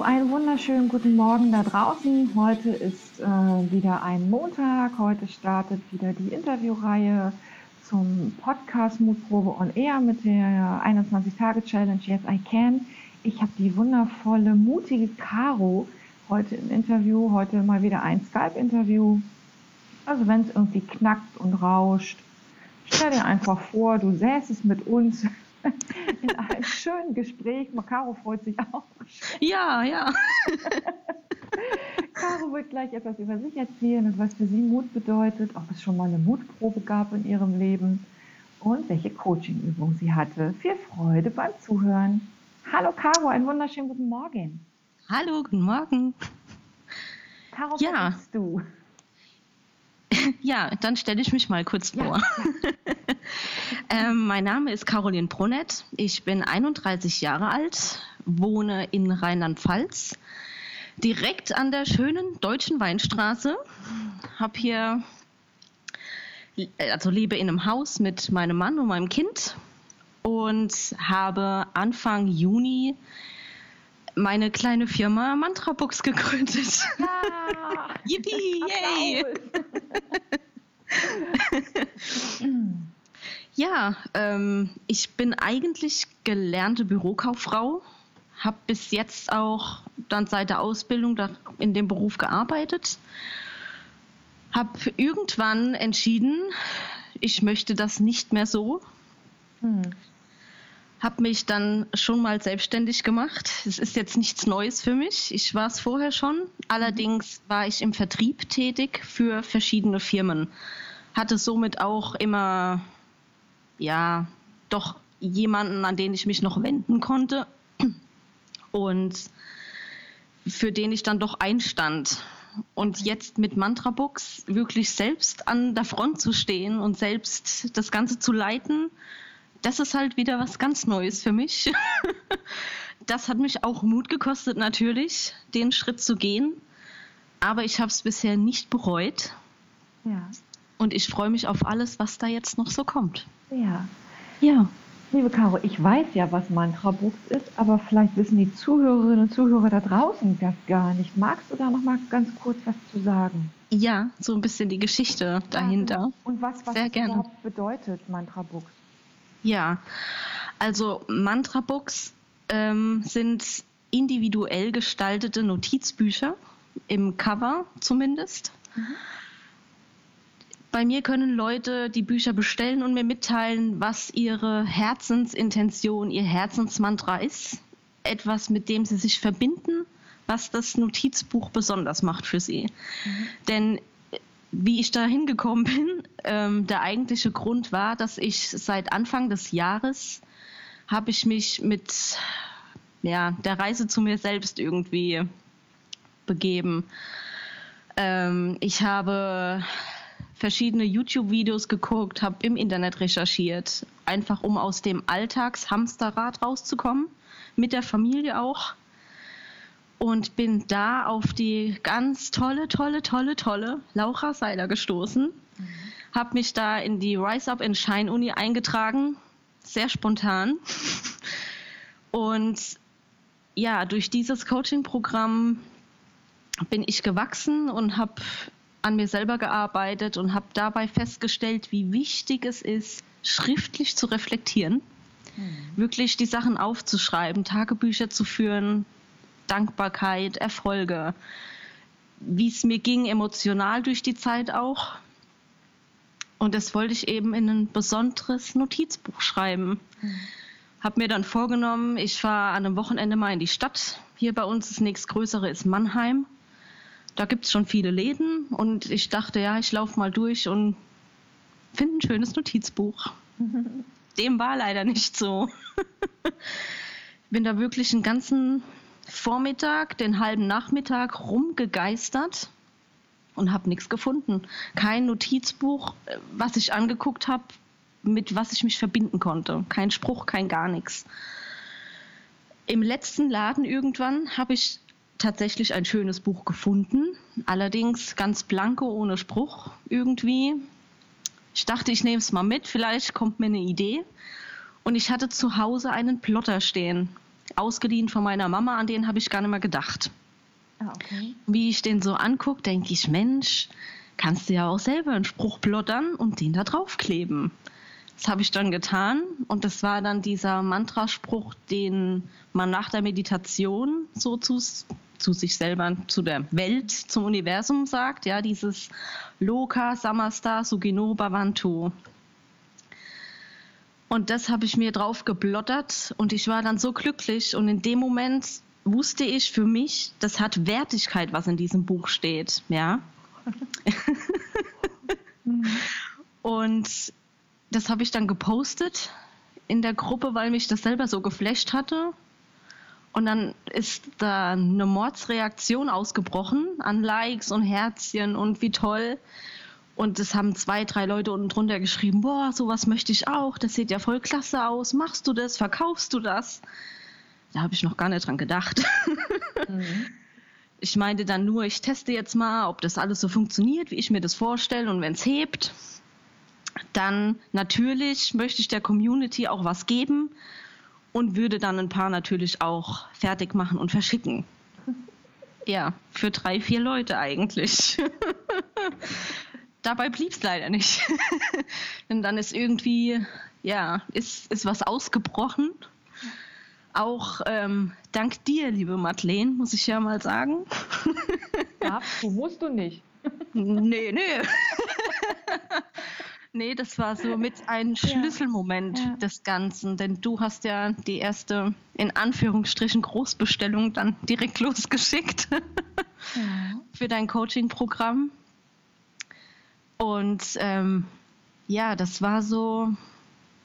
Hallo, einen wunderschönen guten Morgen da draußen. Heute ist äh, wieder ein Montag. Heute startet wieder die Interviewreihe zum Podcast Mutprobe on Air mit der 21-Tage-Challenge Yes I Can. Ich habe die wundervolle, mutige Caro heute im Interview. Heute mal wieder ein Skype-Interview. Also wenn es irgendwie knackt und rauscht, stell dir einfach vor, du säßest mit uns in einem schönen Gespräch. Caro freut sich auch. Ja, ja. Caro wird gleich etwas über sich erzählen und was für sie Mut bedeutet, ob es schon mal eine Mutprobe gab in ihrem Leben und welche Coachingübung sie hatte. Viel Freude beim Zuhören. Hallo Caro, einen wunderschönen guten Morgen. Hallo, guten Morgen. Caro, ja. bist du? Ja, dann stelle ich mich mal kurz vor. Ja, ähm, mein Name ist Caroline Brunett. Ich bin 31 Jahre alt, wohne in Rheinland-Pfalz, direkt an der schönen deutschen Weinstraße. Habe hier, also lebe in einem Haus mit meinem Mann und meinem Kind und habe Anfang Juni meine kleine Firma Mantra Books gegründet. Ja. Yippie, yay! ja, ähm, ich bin eigentlich gelernte Bürokauffrau, habe bis jetzt auch dann seit der Ausbildung in dem Beruf gearbeitet, habe irgendwann entschieden, ich möchte das nicht mehr so. Hm habe mich dann schon mal selbstständig gemacht. Es ist jetzt nichts Neues für mich. Ich war es vorher schon. Allerdings war ich im Vertrieb tätig für verschiedene Firmen. Hatte somit auch immer, ja, doch jemanden, an den ich mich noch wenden konnte und für den ich dann doch einstand. Und jetzt mit Mantra Books wirklich selbst an der Front zu stehen und selbst das Ganze zu leiten, das ist halt wieder was ganz Neues für mich. das hat mich auch Mut gekostet, natürlich, den Schritt zu gehen. Aber ich habe es bisher nicht bereut. Ja. Und ich freue mich auf alles, was da jetzt noch so kommt. Ja. Ja. Liebe Caro, ich weiß ja, was Mantra Books ist, aber vielleicht wissen die Zuhörerinnen und Zuhörer da draußen das gar nicht. Magst du da noch mal ganz kurz was zu sagen? Ja, so ein bisschen die Geschichte dahinter. Ja, und was, was Sehr gerne. bedeutet Mantra Books? Ja, also Mantra-Books ähm, sind individuell gestaltete Notizbücher, im Cover zumindest. Mhm. Bei mir können Leute die Bücher bestellen und mir mitteilen, was ihre Herzensintention, ihr Herzensmantra ist. Etwas, mit dem sie sich verbinden, was das Notizbuch besonders macht für sie. Mhm. Denn wie ich da hingekommen bin, ähm, der eigentliche Grund war, dass ich seit Anfang des Jahres habe ich mich mit ja, der Reise zu mir selbst irgendwie begeben. Ähm, ich habe verschiedene YouTube-Videos geguckt, habe im Internet recherchiert, einfach um aus dem Alltagshamsterrad rauszukommen, mit der Familie auch und bin da auf die ganz tolle, tolle, tolle, tolle Laura Seiler gestoßen. Mhm. Habe mich da in die Rise Up in Shine Uni eingetragen, sehr spontan. Und ja, durch dieses Coaching-Programm bin ich gewachsen und habe an mir selber gearbeitet und habe dabei festgestellt, wie wichtig es ist, schriftlich zu reflektieren, mhm. wirklich die Sachen aufzuschreiben, Tagebücher zu führen, Dankbarkeit, Erfolge, wie es mir ging emotional durch die Zeit auch. Und das wollte ich eben in ein besonderes Notizbuch schreiben. Mhm. Hab mir dann vorgenommen, ich fahre an einem Wochenende mal in die Stadt. Hier bei uns das nächstgrößere ist Mannheim. Da gibt es schon viele Läden und ich dachte, ja, ich laufe mal durch und finde ein schönes Notizbuch. Dem war leider nicht so. Bin da wirklich einen ganzen Vormittag, den halben Nachmittag rumgegeistert und habe nichts gefunden. Kein Notizbuch, äh, was ich angeguckt habe, mit was ich mich verbinden konnte. Kein Spruch, kein gar nichts. Im letzten Laden irgendwann habe ich tatsächlich ein schönes Buch gefunden, allerdings ganz blanke, ohne Spruch irgendwie. Ich dachte, ich nehme es mal mit, vielleicht kommt mir eine Idee. Und ich hatte zu Hause einen Plotter stehen ausgeliehen von meiner Mama, an den habe ich gar nicht mehr gedacht. Ah, okay. Wie ich den so angucke, denke ich, Mensch, kannst du ja auch selber einen Spruch plottern und den da draufkleben. Das habe ich dann getan und das war dann dieser Mantraspruch, den man nach der Meditation so zu, zu sich selber, zu der Welt, zum Universum sagt. Ja, dieses Loka Samasta Sugino Bhavantu. Und das habe ich mir drauf geblottert und ich war dann so glücklich und in dem Moment wusste ich für mich, das hat Wertigkeit, was in diesem Buch steht, ja. und das habe ich dann gepostet in der Gruppe, weil mich das selber so geflasht hatte. Und dann ist da eine Mordsreaktion ausgebrochen an Likes und Herzchen und wie toll. Und es haben zwei, drei Leute unten drunter geschrieben, boah, sowas möchte ich auch, das sieht ja voll klasse aus, machst du das, verkaufst du das? Da habe ich noch gar nicht dran gedacht. Mhm. Ich meinte dann nur, ich teste jetzt mal, ob das alles so funktioniert, wie ich mir das vorstelle und wenn es hebt, dann natürlich möchte ich der Community auch was geben und würde dann ein paar natürlich auch fertig machen und verschicken. Ja, für drei, vier Leute eigentlich. Dabei blieb es leider nicht. Denn dann ist irgendwie, ja, ist, ist was ausgebrochen. Auch ähm, dank dir, liebe Madeleine, muss ich ja mal sagen. Ja, du musst du nicht. Nee, nee. Nee, das war so mit ein Schlüsselmoment ja. des Ganzen, denn du hast ja die erste, in Anführungsstrichen, Großbestellung dann direkt losgeschickt ja. für dein Coaching-Programm. Und ähm, ja, das war so,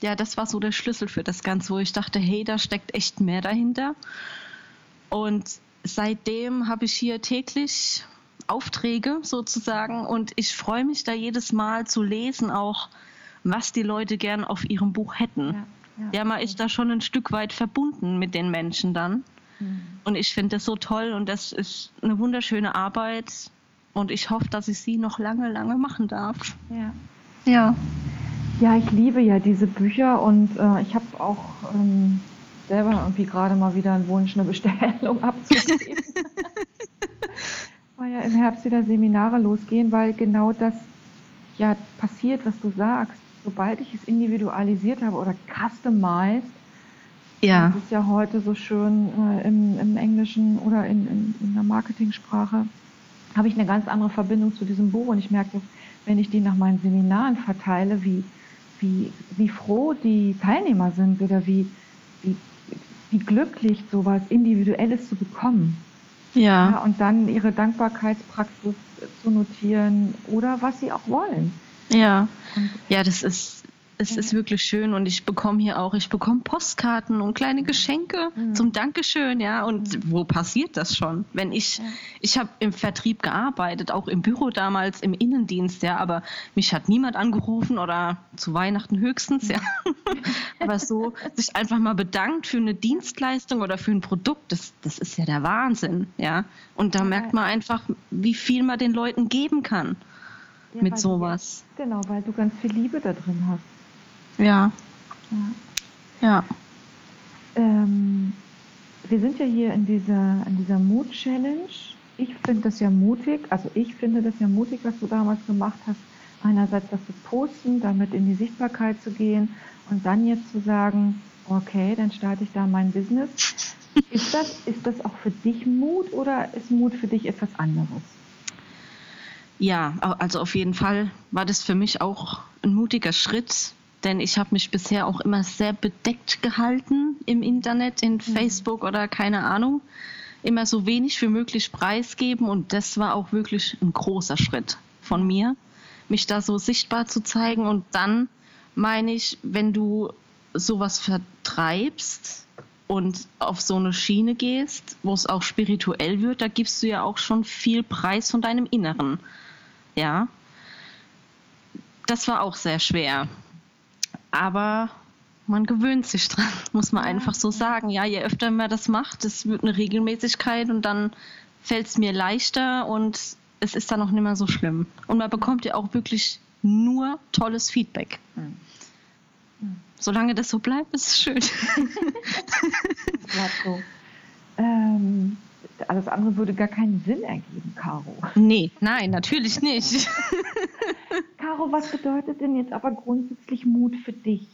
ja, das war so der Schlüssel für das Ganze, wo ich dachte, hey, da steckt echt mehr dahinter. Und seitdem habe ich hier täglich Aufträge sozusagen und ich freue mich da jedes Mal zu lesen, auch was die Leute gern auf ihrem Buch hätten. Ja, ja. ja man ist da schon ein Stück weit verbunden mit den Menschen dann. Mhm. Und ich finde das so toll und das ist eine wunderschöne Arbeit und ich hoffe, dass ich sie noch lange, lange machen darf. Ja. Ja, ja ich liebe ja diese Bücher und äh, ich habe auch ähm, selber irgendwie gerade mal wieder einen Wunsch, eine Bestellung abzugeben. Weil ja im Herbst wieder Seminare losgehen, weil genau das ja passiert, was du sagst. Sobald ich es individualisiert habe oder customized, ja. das ist ja heute so schön äh, im, im, Englischen oder in, in, in der Marketingsprache, habe ich eine ganz andere Verbindung zu diesem Buch und ich merke, wenn ich die nach meinen Seminaren verteile, wie, wie, wie froh die Teilnehmer sind oder wie, wie, wie glücklich sowas Individuelles zu bekommen. Ja. ja. Und dann ihre Dankbarkeitspraxis zu notieren oder was sie auch wollen. Ja. Und ja, das ist es ist wirklich schön und ich bekomme hier auch, ich bekomme Postkarten und kleine Geschenke mhm. zum Dankeschön, ja. Und mhm. wo passiert das schon? Wenn ich, ja. ich habe im Vertrieb gearbeitet, auch im Büro damals, im Innendienst, ja, aber mich hat niemand angerufen oder zu Weihnachten höchstens, ja. aber so sich einfach mal bedankt für eine Dienstleistung oder für ein Produkt, das, das ist ja der Wahnsinn, ja. Und da merkt man einfach, wie viel man den Leuten geben kann. Ja, mit sowas. Du, genau, weil du ganz viel Liebe da drin hast. Ja. Ja. ja. Ähm, wir sind ja hier in dieser, in dieser Mut-Challenge. Ich finde das ja mutig, also ich finde das ja mutig, was du damals gemacht hast. Einerseits das zu posten, damit in die Sichtbarkeit zu gehen und dann jetzt zu sagen, okay, dann starte ich da mein Business. Ist das, ist das auch für dich Mut oder ist Mut für dich etwas anderes? Ja, also auf jeden Fall war das für mich auch ein mutiger Schritt, denn ich habe mich bisher auch immer sehr bedeckt gehalten im Internet, in mhm. Facebook oder keine Ahnung. Immer so wenig wie möglich preisgeben und das war auch wirklich ein großer Schritt von mir, mich da so sichtbar zu zeigen. Und dann meine ich, wenn du sowas vertreibst und auf so eine Schiene gehst, wo es auch spirituell wird, da gibst du ja auch schon viel Preis von deinem Inneren. Ja. Das war auch sehr schwer. Aber man gewöhnt sich dran, muss man einfach so sagen. Ja, je öfter man das macht, es wird eine Regelmäßigkeit und dann fällt es mir leichter und es ist dann auch nicht mehr so schlimm. Und man bekommt ja auch wirklich nur tolles Feedback. Hm. Solange das so bleibt, ist es schön. bleibt so. Ähm, alles andere würde gar keinen Sinn ergeben, Caro. Nee, nein, natürlich nicht. Caro, was bedeutet denn jetzt aber grundsätzlich Mut für dich?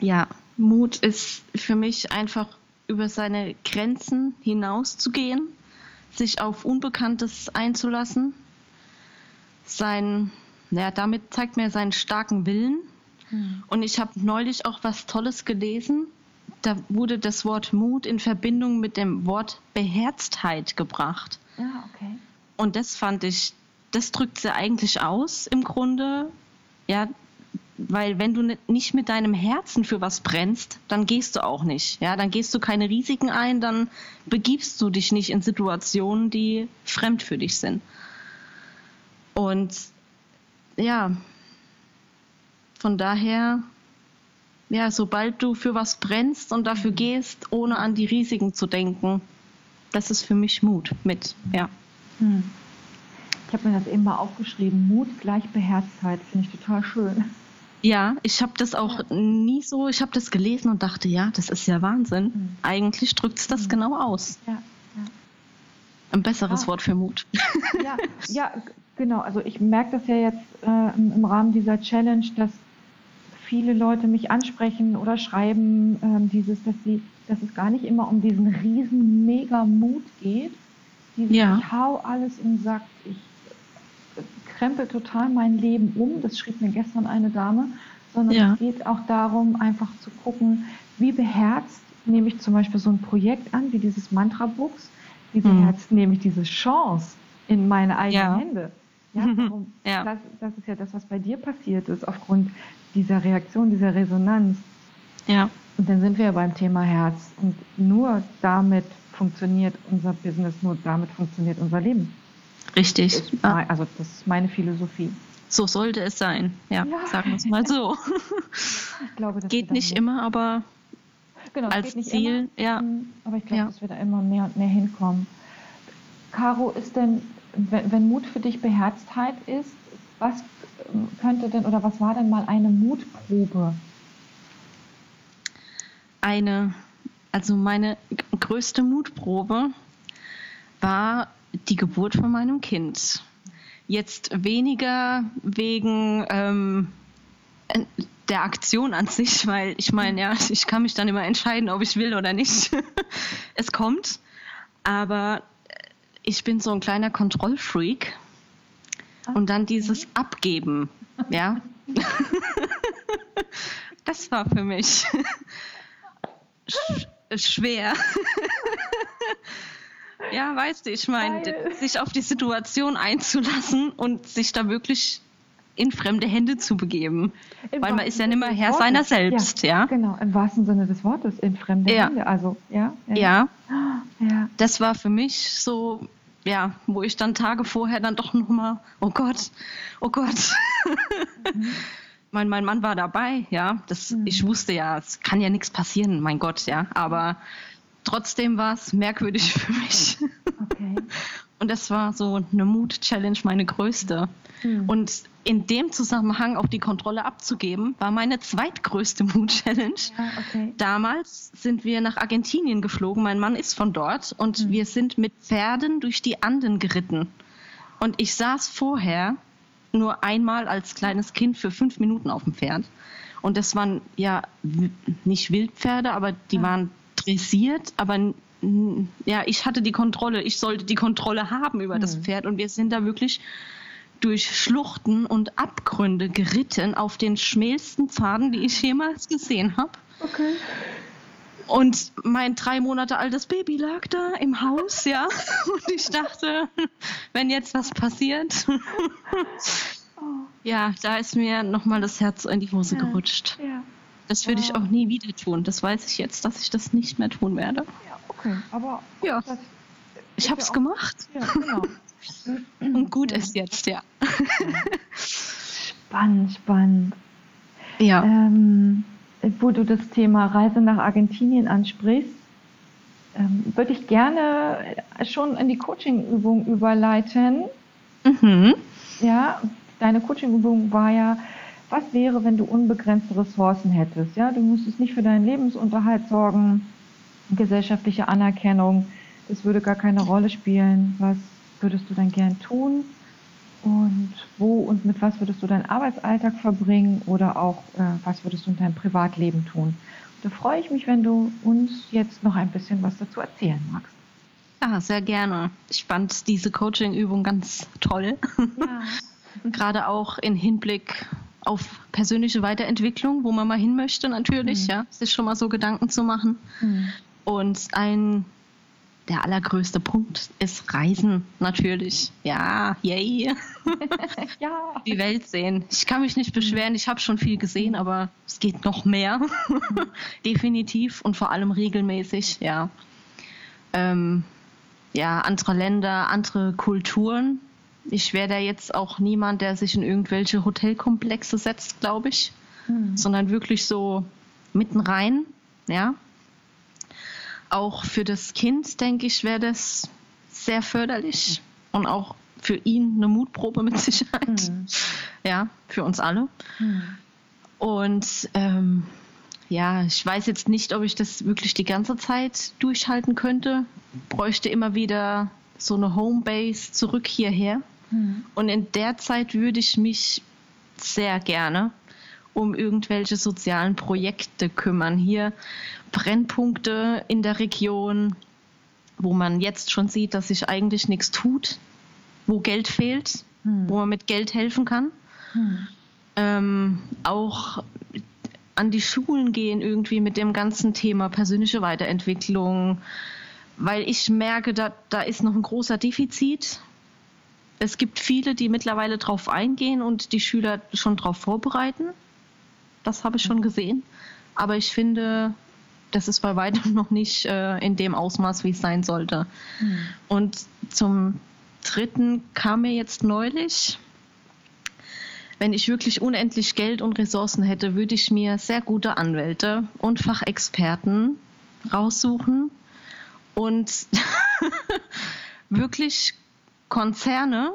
Ja, Mut ist für mich einfach über seine Grenzen hinauszugehen, sich auf Unbekanntes einzulassen, sein, ja, damit zeigt mir seinen starken Willen. Mhm. Und ich habe neulich auch was Tolles gelesen. Da wurde das Wort Mut in Verbindung mit dem Wort Beherztheit gebracht. Ja, okay. Und das fand ich, das drückt sie eigentlich aus im Grunde. Ja, weil wenn du nicht mit deinem Herzen für was brennst, dann gehst du auch nicht. Ja, dann gehst du keine Risiken ein, dann begibst du dich nicht in Situationen, die fremd für dich sind. Und ja, von daher, ja, sobald du für was brennst und dafür gehst, ohne an die Risiken zu denken, das ist für mich Mut mit, ja. Hm. Ich habe mir das eben mal aufgeschrieben. Mut gleich Beherztheit, finde ich total schön. Ja, ich habe das auch ja. nie so, ich habe das gelesen und dachte, ja, das ist ja Wahnsinn. Mhm. Eigentlich drückt es das mhm. genau aus. Ja, ja. Ein besseres ah. Wort für Mut. Ja, ja, genau. Also ich merke das ja jetzt äh, im Rahmen dieser Challenge, dass viele Leute mich ansprechen oder schreiben, äh, dieses, dass sie, dass es gar nicht immer um diesen riesen mega Mut geht. Dieses, ja. Ich hau alles im Sack, ich krempel total mein Leben um, das schrieb mir gestern eine Dame, sondern ja. es geht auch darum, einfach zu gucken, wie beherzt nehme ich zum Beispiel so ein Projekt an, wie dieses Mantra-Books, wie mhm. beherzt nehme ich diese Chance in meine eigenen ja. Hände. Ja, darum, ja. Das, das, ist ja das, was bei dir passiert ist, aufgrund dieser Reaktion, dieser Resonanz. Ja. Und dann sind wir ja beim Thema Herz. Und nur damit funktioniert unser Business, nur damit funktioniert unser Leben. Richtig. Ja. Also das ist meine Philosophie. So sollte es sein, ja, ja. sagen wir es mal so. Ich glaube, das geht nicht immer, aber genau, als Ziel, immer, ja. Mhm, aber ich glaube, ja. dass wir da immer mehr und mehr hinkommen. Caro, ist denn, wenn, wenn Mut für dich Beherztheit ist, was könnte denn oder was war denn mal eine Mutprobe? Eine, also meine größte Mutprobe war die Geburt von meinem Kind. Jetzt weniger wegen ähm, der Aktion an sich, weil ich meine, ja, ich kann mich dann immer entscheiden, ob ich will oder nicht. es kommt. Aber ich bin so ein kleiner Kontrollfreak. Und dann dieses Abgeben, ja. das war für mich schwer. Ja, weißt du, ich meine, sich auf die Situation einzulassen und sich da wirklich in fremde Hände zu begeben. Im Weil man ist ja nicht mehr Herr seiner selbst, ja, ja, Genau, im wahrsten Sinne des Wortes, in fremde ja. Hände. Also, ja, ja. Ja. Das war für mich so, ja, wo ich dann Tage vorher dann doch nochmal, oh Gott, oh Gott. Mhm. mein, mein Mann war dabei, ja. Das, mhm. Ich wusste ja, es kann ja nichts passieren, mein Gott, ja. Aber trotzdem war es merkwürdig für mich. Okay. Und das war so eine Mut-Challenge, meine größte. Mhm. Und in dem Zusammenhang auch die Kontrolle abzugeben, war meine zweitgrößte Mut-Challenge. Ja, okay. Damals sind wir nach Argentinien geflogen. Mein Mann ist von dort und mhm. wir sind mit Pferden durch die Anden geritten. Und ich saß vorher nur einmal als kleines Kind für fünf Minuten auf dem Pferd. Und das waren ja nicht Wildpferde, aber die ja. waren dressiert, aber ja, ich hatte die Kontrolle, ich sollte die Kontrolle haben über mhm. das Pferd und wir sind da wirklich durch Schluchten und Abgründe geritten auf den schmälsten Pfaden, die ich jemals gesehen habe. Okay. Und mein drei Monate altes Baby lag da im Haus, ja. Und ich dachte, wenn jetzt was passiert. Oh. Ja, da ist mir nochmal das Herz in die Hose ja, gerutscht. Ja. Das würde ich auch nie wieder tun. Das weiß ich jetzt, dass ich das nicht mehr tun werde. Ja, okay. Aber ja. ich habe es ja gemacht. Ja, genau. Und gut ist jetzt, ja. Spannend, spannend. Ja. Ähm, wo du das Thema Reise nach Argentinien ansprichst, ähm, würde ich gerne schon in die Coaching-Übung überleiten. Mhm. Ja, deine Coaching-Übung war ja was wäre, wenn du unbegrenzte Ressourcen hättest? Ja, du müsstest nicht für deinen Lebensunterhalt sorgen. gesellschaftliche Anerkennung, das würde gar keine Rolle spielen. Was würdest du dann gern tun? Und wo und mit was würdest du deinen Arbeitsalltag verbringen oder auch äh, was würdest du in deinem Privatleben tun? Da freue ich mich, wenn du uns jetzt noch ein bisschen was dazu erzählen magst. Ja, sehr gerne. Ich fand diese Coaching-Übung ganz toll. Ja. Gerade auch in Hinblick auf persönliche Weiterentwicklung, wo man mal hin möchte, natürlich, mhm. ja, sich schon mal so Gedanken zu machen. Mhm. Und ein der allergrößte Punkt ist Reisen, natürlich. Ja, yay. ja. Die Welt sehen. Ich kann mich nicht beschweren, ich habe schon viel gesehen, aber es geht noch mehr. Definitiv und vor allem regelmäßig, ja. Ähm, ja, andere Länder, andere Kulturen. Ich wäre da jetzt auch niemand, der sich in irgendwelche Hotelkomplexe setzt, glaube ich, mhm. sondern wirklich so mitten rein, ja. Auch für das Kind, denke ich, wäre das sehr förderlich und auch für ihn eine Mutprobe mit Sicherheit. Mhm. Ja, für uns alle. Mhm. Und ähm, ja, ich weiß jetzt nicht, ob ich das wirklich die ganze Zeit durchhalten könnte. Bräuchte immer wieder so eine Homebase zurück hierher. Mhm. Und in der Zeit würde ich mich sehr gerne um irgendwelche sozialen Projekte kümmern. Hier Brennpunkte in der Region, wo man jetzt schon sieht, dass sich eigentlich nichts tut, wo Geld fehlt, mhm. wo man mit Geld helfen kann. Mhm. Ähm, auch an die Schulen gehen irgendwie mit dem ganzen Thema persönliche Weiterentwicklung, weil ich merke, da, da ist noch ein großer Defizit. Es gibt viele, die mittlerweile darauf eingehen und die Schüler schon darauf vorbereiten. Das habe ich schon gesehen. Aber ich finde, das ist bei weitem noch nicht äh, in dem Ausmaß, wie es sein sollte. Mhm. Und zum Dritten kam mir jetzt neulich, wenn ich wirklich unendlich Geld und Ressourcen hätte, würde ich mir sehr gute Anwälte und Fachexperten raussuchen und wirklich Konzerne,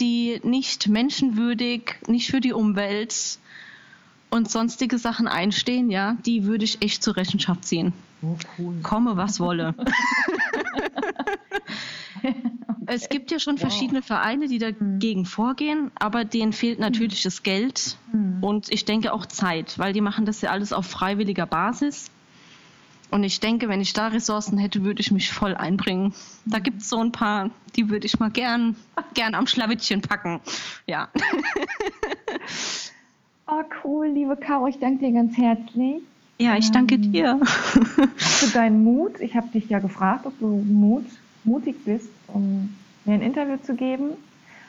die nicht menschenwürdig, nicht für die Umwelt und sonstige Sachen einstehen, ja, die würde ich echt zur Rechenschaft ziehen. Oh, cool. Komme, was wolle. es gibt ja schon wow. verschiedene Vereine, die dagegen mhm. vorgehen, aber denen fehlt mhm. natürlich das Geld mhm. und ich denke auch Zeit, weil die machen das ja alles auf freiwilliger Basis. Und ich denke, wenn ich da Ressourcen hätte, würde ich mich voll einbringen. Da gibt es so ein paar, die würde ich mal gern, gern am Schlawittchen packen. Ja. Oh, cool, liebe Caro, ich danke dir ganz herzlich. Ja, ich danke ähm, dir. Für deinen Mut. Ich habe dich ja gefragt, ob du Mut, mutig bist, um mir ein Interview zu geben.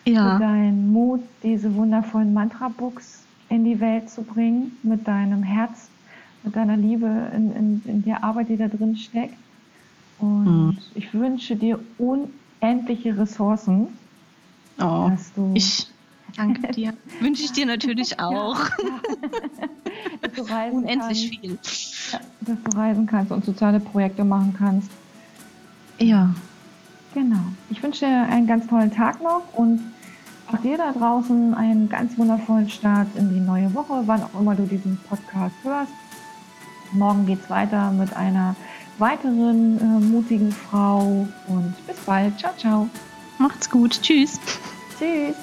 Ja. Für deinen Mut, diese wundervollen Mantra-Books in die Welt zu bringen, mit deinem Herz, mit deiner Liebe in, in, in der Arbeit, die da drin steckt. Und mhm. ich wünsche dir unendliche Ressourcen, oh, dass du ich Danke dir. Wünsche ich dir natürlich auch. Ja, Unendlich kannst, viel. dass du reisen kannst und soziale Projekte machen kannst. Ja. Genau. Ich wünsche dir einen ganz tollen Tag noch und auch dir da draußen einen ganz wundervollen Start in die neue Woche, wann auch immer du diesen Podcast hörst. Morgen geht es weiter mit einer weiteren äh, mutigen Frau und bis bald. Ciao, ciao. Macht's gut. Tschüss. Tschüss.